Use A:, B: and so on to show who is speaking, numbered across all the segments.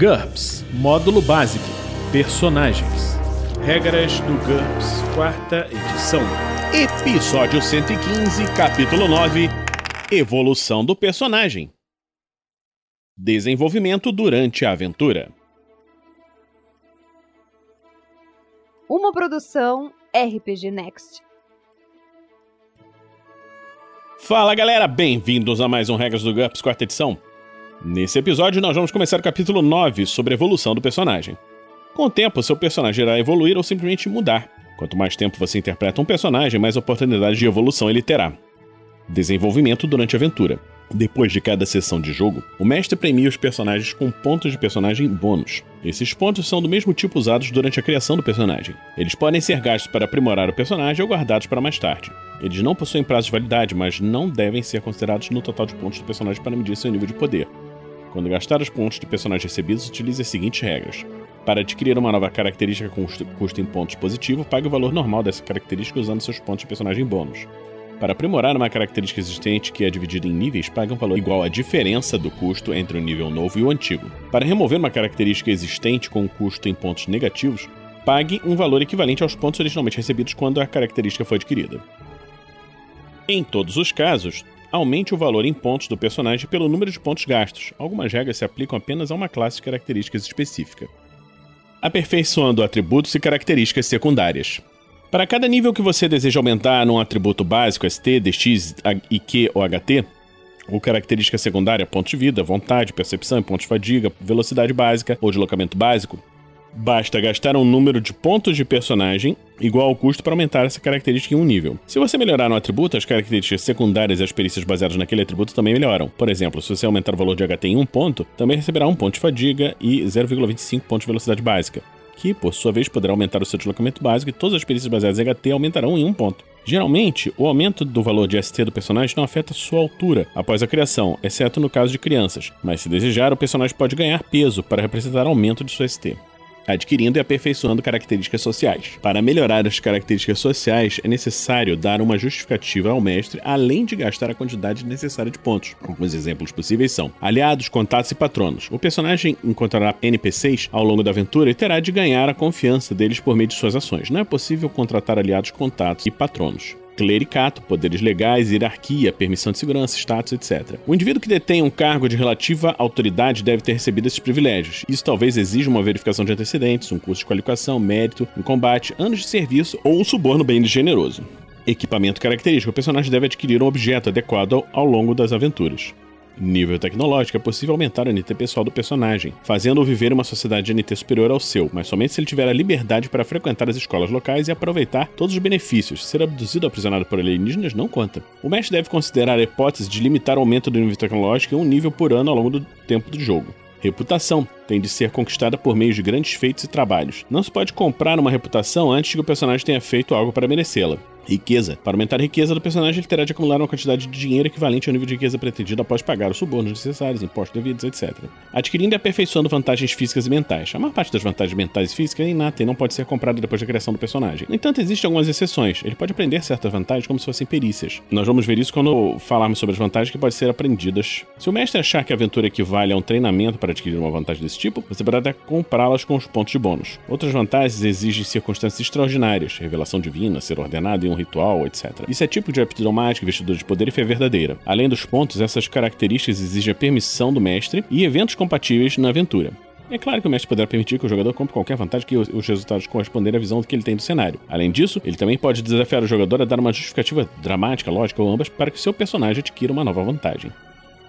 A: GURPS Módulo Básico Personagens Regras do GURPS, quarta edição. Episódio 115, capítulo 9 Evolução do personagem. Desenvolvimento durante a aventura.
B: Uma produção RPG Next.
A: Fala galera, bem-vindos a mais um Regras do GURPS, quarta edição. Nesse episódio, nós vamos começar o capítulo 9 sobre a evolução do personagem. Com o tempo, seu personagem irá evoluir ou simplesmente mudar. Quanto mais tempo você interpreta um personagem, mais oportunidades de evolução ele terá. Desenvolvimento durante a aventura. Depois de cada sessão de jogo, o mestre premia os personagens com pontos de personagem bônus. Esses pontos são do mesmo tipo usados durante a criação do personagem. Eles podem ser gastos para aprimorar o personagem ou guardados para mais tarde. Eles não possuem prazo de validade, mas não devem ser considerados no total de pontos do personagem para medir seu nível de poder. Quando gastar os pontos de personagem recebidos, utilize as seguintes regras. Para adquirir uma nova característica com custo em pontos positivo, pague o valor normal dessa característica usando seus pontos de personagem bônus. Para aprimorar uma característica existente que é dividida em níveis, pague um valor igual à diferença do custo entre o nível novo e o antigo. Para remover uma característica existente com custo em pontos negativos, pague um valor equivalente aos pontos originalmente recebidos quando a característica foi adquirida. Em todos os casos, aumente o valor em pontos do personagem pelo número de pontos gastos. Algumas regras se aplicam apenas a uma classe de características específica. Aperfeiçoando atributos e características secundárias. Para cada nível que você deseja aumentar num atributo básico ST, DX, IQ ou HT, ou característica secundária, ponto de vida, vontade, percepção pontos de fadiga, velocidade básica ou deslocamento básico, Basta gastar um número de pontos de personagem igual ao custo para aumentar essa característica em um nível. Se você melhorar um atributo, as características secundárias e as perícias baseadas naquele atributo também melhoram. Por exemplo, se você aumentar o valor de HT em um ponto, também receberá um ponto de fadiga e 0,25 pontos de velocidade básica, que, por sua vez, poderá aumentar o seu deslocamento básico e todas as perícias baseadas em HT aumentarão em um ponto. Geralmente, o aumento do valor de ST do personagem não afeta sua altura após a criação, exceto no caso de crianças, mas se desejar, o personagem pode ganhar peso para representar aumento de sua ST adquirindo e aperfeiçoando características sociais. Para melhorar as características sociais, é necessário dar uma justificativa ao mestre, além de gastar a quantidade necessária de pontos. Alguns exemplos possíveis são aliados, contatos e patronos. O personagem encontrará NPCs ao longo da aventura e terá de ganhar a confiança deles por meio de suas ações. Não é possível contratar aliados, contatos e patronos clericato, poderes legais, hierarquia, permissão de segurança, status, etc. O indivíduo que detém um cargo de relativa autoridade deve ter recebido esses privilégios. Isso talvez exija uma verificação de antecedentes, um curso de qualificação, mérito, um combate, anos de serviço ou um suborno bem generoso. Equipamento característico: o personagem deve adquirir um objeto adequado ao longo das aventuras nível tecnológico, é possível aumentar o NT pessoal do personagem, fazendo-o viver uma sociedade de NT superior ao seu, mas somente se ele tiver a liberdade para frequentar as escolas locais e aproveitar todos os benefícios. Ser abduzido ou aprisionado por alienígenas não conta. O mestre deve considerar a hipótese de limitar o aumento do nível tecnológico em um nível por ano ao longo do tempo do jogo. Reputação tem de ser conquistada por meio de grandes feitos e trabalhos. Não se pode comprar uma reputação antes que o personagem tenha feito algo para merecê-la. Riqueza. Para aumentar a riqueza do personagem, ele terá de acumular uma quantidade de dinheiro equivalente ao nível de riqueza pretendido após pagar os subornos necessários, impostos devidos, etc. Adquirindo e aperfeiçoando vantagens físicas e mentais. A maior parte das vantagens mentais e físicas é inata e não pode ser comprada depois da criação do personagem. No entanto, existem algumas exceções. Ele pode aprender certas vantagens como se fossem perícias. Nós vamos ver isso quando falarmos sobre as vantagens que podem ser aprendidas. Se o mestre achar que a aventura equivale a um treinamento para adquirir uma vantagem desse tipo, você poderá comprá-las com os pontos de bônus. Outras vantagens exigem circunstâncias extraordinárias, revelação divina, ser ordenado em um ritual, etc. Isso é tipo de aptidão mágica, investidor de poder e fé verdadeira. Além dos pontos, essas características exigem a permissão do mestre e eventos compatíveis na aventura. É claro que o mestre poderá permitir que o jogador compre qualquer vantagem que os resultados corresponderem à visão que ele tem do cenário. Além disso, ele também pode desafiar o jogador a dar uma justificativa dramática, lógica ou ambas para que seu personagem adquira uma nova vantagem.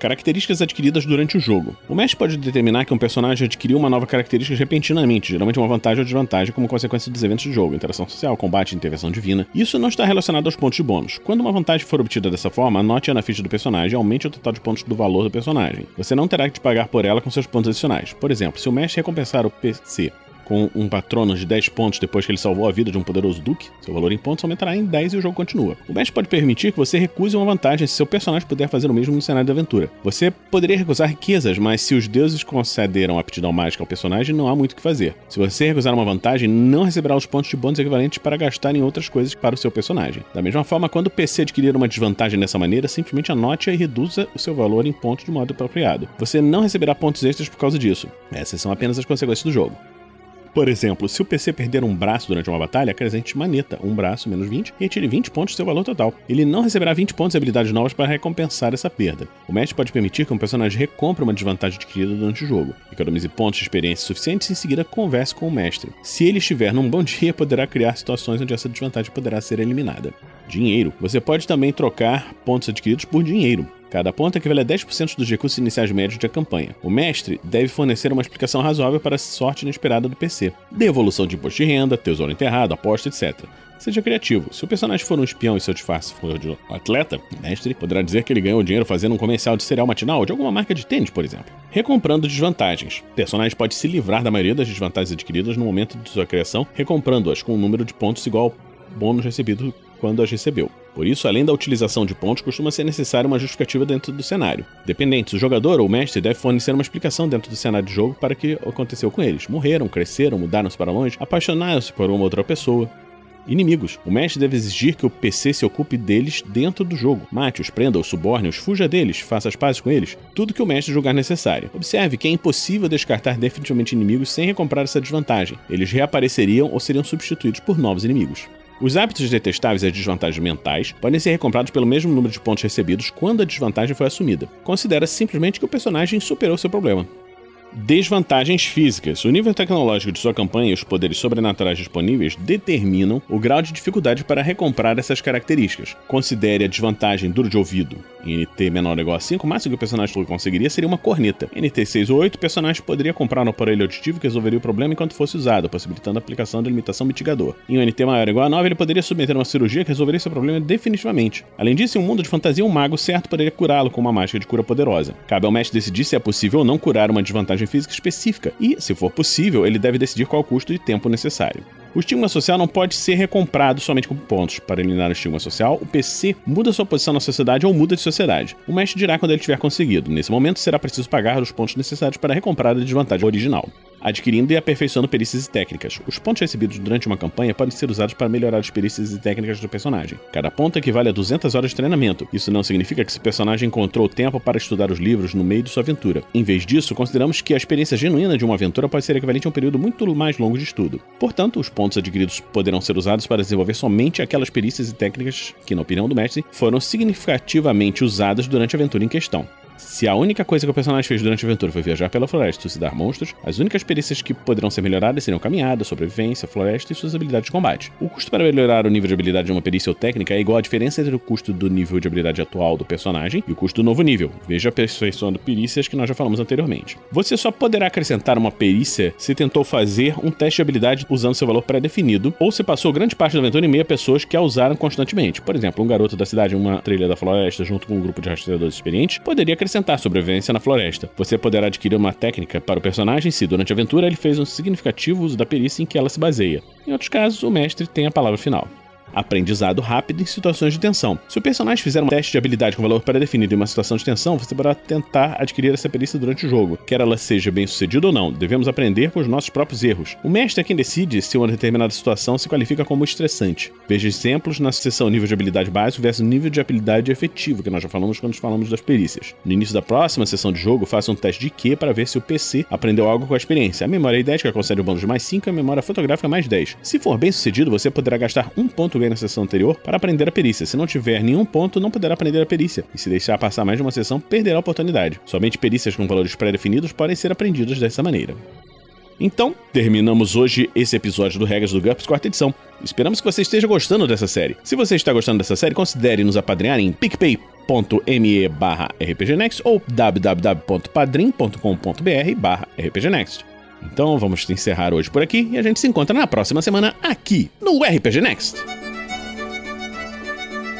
A: Características adquiridas durante o jogo. O mestre pode determinar que um personagem adquiriu uma nova característica repentinamente, geralmente uma vantagem ou desvantagem como consequência dos eventos do jogo, interação social, combate, intervenção divina. Isso não está relacionado aos pontos de bônus. Quando uma vantagem for obtida dessa forma, anote-a na ficha do personagem e aumente o total de pontos do valor do personagem. Você não terá que pagar por ela com seus pontos adicionais. Por exemplo, se o mestre recompensar o PC com um patrono de 10 pontos depois que ele salvou a vida de um poderoso duque, seu valor em pontos aumentará em 10 e o jogo continua. O mestre pode permitir que você recuse uma vantagem se seu personagem puder fazer o mesmo no cenário da aventura. Você poderia recusar riquezas, mas se os deuses concederam aptidão mágica ao personagem, não há muito o que fazer. Se você recusar uma vantagem, não receberá os pontos de bônus equivalentes para gastar em outras coisas para o seu personagem. Da mesma forma, quando o PC adquirir uma desvantagem dessa maneira, simplesmente anote-a e reduza o seu valor em pontos de modo apropriado. Você não receberá pontos extras por causa disso. Essas são apenas as consequências do jogo. Por exemplo, se o PC perder um braço durante uma batalha, acrescente maneta, um braço menos 20, e retire 20 pontos do seu valor total. Ele não receberá 20 pontos de habilidades novas para recompensar essa perda. O mestre pode permitir que um personagem recompre uma desvantagem adquirida durante o jogo, economize pontos de experiência suficientes e em seguida converse com o mestre. Se ele estiver num bom dia, poderá criar situações onde essa desvantagem poderá ser eliminada. Dinheiro. Você pode também trocar pontos adquiridos por dinheiro. Cada ponto equivale a 10% dos recursos iniciais médios da campanha. O mestre deve fornecer uma explicação razoável para a sorte inesperada do PC. Devolução de imposto de renda, tesouro enterrado, aposta, etc. Seja criativo. Se o personagem for um espião e seu disfarce for de atleta, o mestre poderá dizer que ele ganhou dinheiro fazendo um comercial de cereal matinal de alguma marca de tênis, por exemplo. Recomprando desvantagens. O personagem pode se livrar da maioria das desvantagens adquiridas no momento de sua criação, recomprando-as com um número de pontos igual ao bônus recebido quando as recebeu. Por isso, além da utilização de pontos, costuma ser necessária uma justificativa dentro do cenário. Dependente, o jogador ou o mestre deve fornecer uma explicação dentro do cenário de jogo para o que aconteceu com eles. Morreram, cresceram, mudaram-se para longe, apaixonaram-se por uma outra pessoa. Inimigos. O mestre deve exigir que o PC se ocupe deles dentro do jogo. Mate-os, prenda-os, suborne-os, fuja deles, faça as pazes com eles. Tudo que o mestre julgar necessário. Observe que é impossível descartar definitivamente inimigos sem recomprar essa desvantagem. Eles reapareceriam ou seriam substituídos por novos inimigos. Os hábitos detestáveis e as desvantagens mentais podem ser recomprados pelo mesmo número de pontos recebidos quando a desvantagem foi assumida. Considera simplesmente que o personagem superou seu problema. Desvantagens físicas. O nível tecnológico de sua campanha e os poderes sobrenaturais disponíveis determinam o grau de dificuldade para recomprar essas características. Considere a desvantagem duro de ouvido. Em NT menor ou igual a 5, o máximo que o personagem conseguiria seria uma corneta. Em NT 6 ou 8, o personagem poderia comprar um aparelho auditivo que resolveria o problema enquanto fosse usado, possibilitando a aplicação da limitação mitigador. Em um NT maior ou igual a 9, ele poderia submeter uma cirurgia que resolveria seu problema definitivamente. Além disso, em um mundo de fantasia, um mago certo poderia curá-lo com uma mágica de cura poderosa. Cabe ao mestre decidir se é possível ou não curar uma desvantagem física específica, e, se for possível, ele deve decidir qual o custo e tempo necessário. O estigma social não pode ser recomprado somente com pontos. Para eliminar o estigma social, o PC muda sua posição na sociedade ou muda de sociedade. O mestre dirá quando ele tiver conseguido. Nesse momento, será preciso pagar os pontos necessários para recomprar a desvantagem original adquirindo e aperfeiçoando perícias e técnicas. Os pontos recebidos durante uma campanha podem ser usados para melhorar as perícias e técnicas do personagem. Cada ponto equivale a 200 horas de treinamento. Isso não significa que esse personagem encontrou tempo para estudar os livros no meio de sua aventura. Em vez disso, consideramos que a experiência genuína de uma aventura pode ser equivalente a um período muito mais longo de estudo. Portanto, os pontos adquiridos poderão ser usados para desenvolver somente aquelas perícias e técnicas que, na opinião do mestre, foram significativamente usadas durante a aventura em questão. Se a única coisa que o personagem fez durante a aventura foi viajar pela floresta e suicidar monstros, as únicas perícias que poderão ser melhoradas seriam caminhada, sobrevivência, floresta e suas habilidades de combate. O custo para melhorar o nível de habilidade de uma perícia ou técnica é igual à diferença entre o custo do nível de habilidade atual do personagem e o custo do novo nível. Veja a perfeiçoando perícias que nós já falamos anteriormente. Você só poderá acrescentar uma perícia se tentou fazer um teste de habilidade usando seu valor pré-definido, ou se passou grande parte da aventura em meio a pessoas que a usaram constantemente. Por exemplo, um garoto da cidade em uma trilha da floresta junto com um grupo de rastreadores experientes poderia acrescentar sobrevivência na floresta. Você poderá adquirir uma técnica para o personagem se, durante a aventura, ele fez um significativo uso da perícia em que ela se baseia. Em outros casos, o mestre tem a palavra final. Aprendizado rápido em situações de tensão. Se o personagem fizer um teste de habilidade com valor pré-definido em uma situação de tensão, você poderá tentar adquirir essa perícia durante o jogo. Quer ela seja bem sucedida ou não, devemos aprender com os nossos próprios erros. O mestre é quem decide se uma determinada situação se qualifica como estressante. Veja exemplos na seção nível de habilidade básico versus nível de habilidade efetivo, que nós já falamos quando falamos das perícias. No início da próxima sessão de jogo, faça um teste de Q para ver se o PC aprendeu algo com a experiência. A memória idética concede o bônus de mais 5 e a memória fotográfica mais 10. Se for bem sucedido, você poderá gastar um ponto na sessão anterior para aprender a perícia. Se não tiver nenhum ponto, não poderá aprender a perícia. E se deixar passar mais de uma sessão, perderá a oportunidade. Somente perícias com valores pré-definidos podem ser aprendidas dessa maneira. Então, terminamos hoje esse episódio do Regras do GURPS quarta edição. Esperamos que você esteja gostando dessa série. Se você está gostando dessa série, considere nos apadrinhar em picpay.me barra rpgnext ou www.padrim.com.br barra rpgnext. Então vamos encerrar hoje por aqui e a gente se encontra na próxima semana aqui no RPG Next.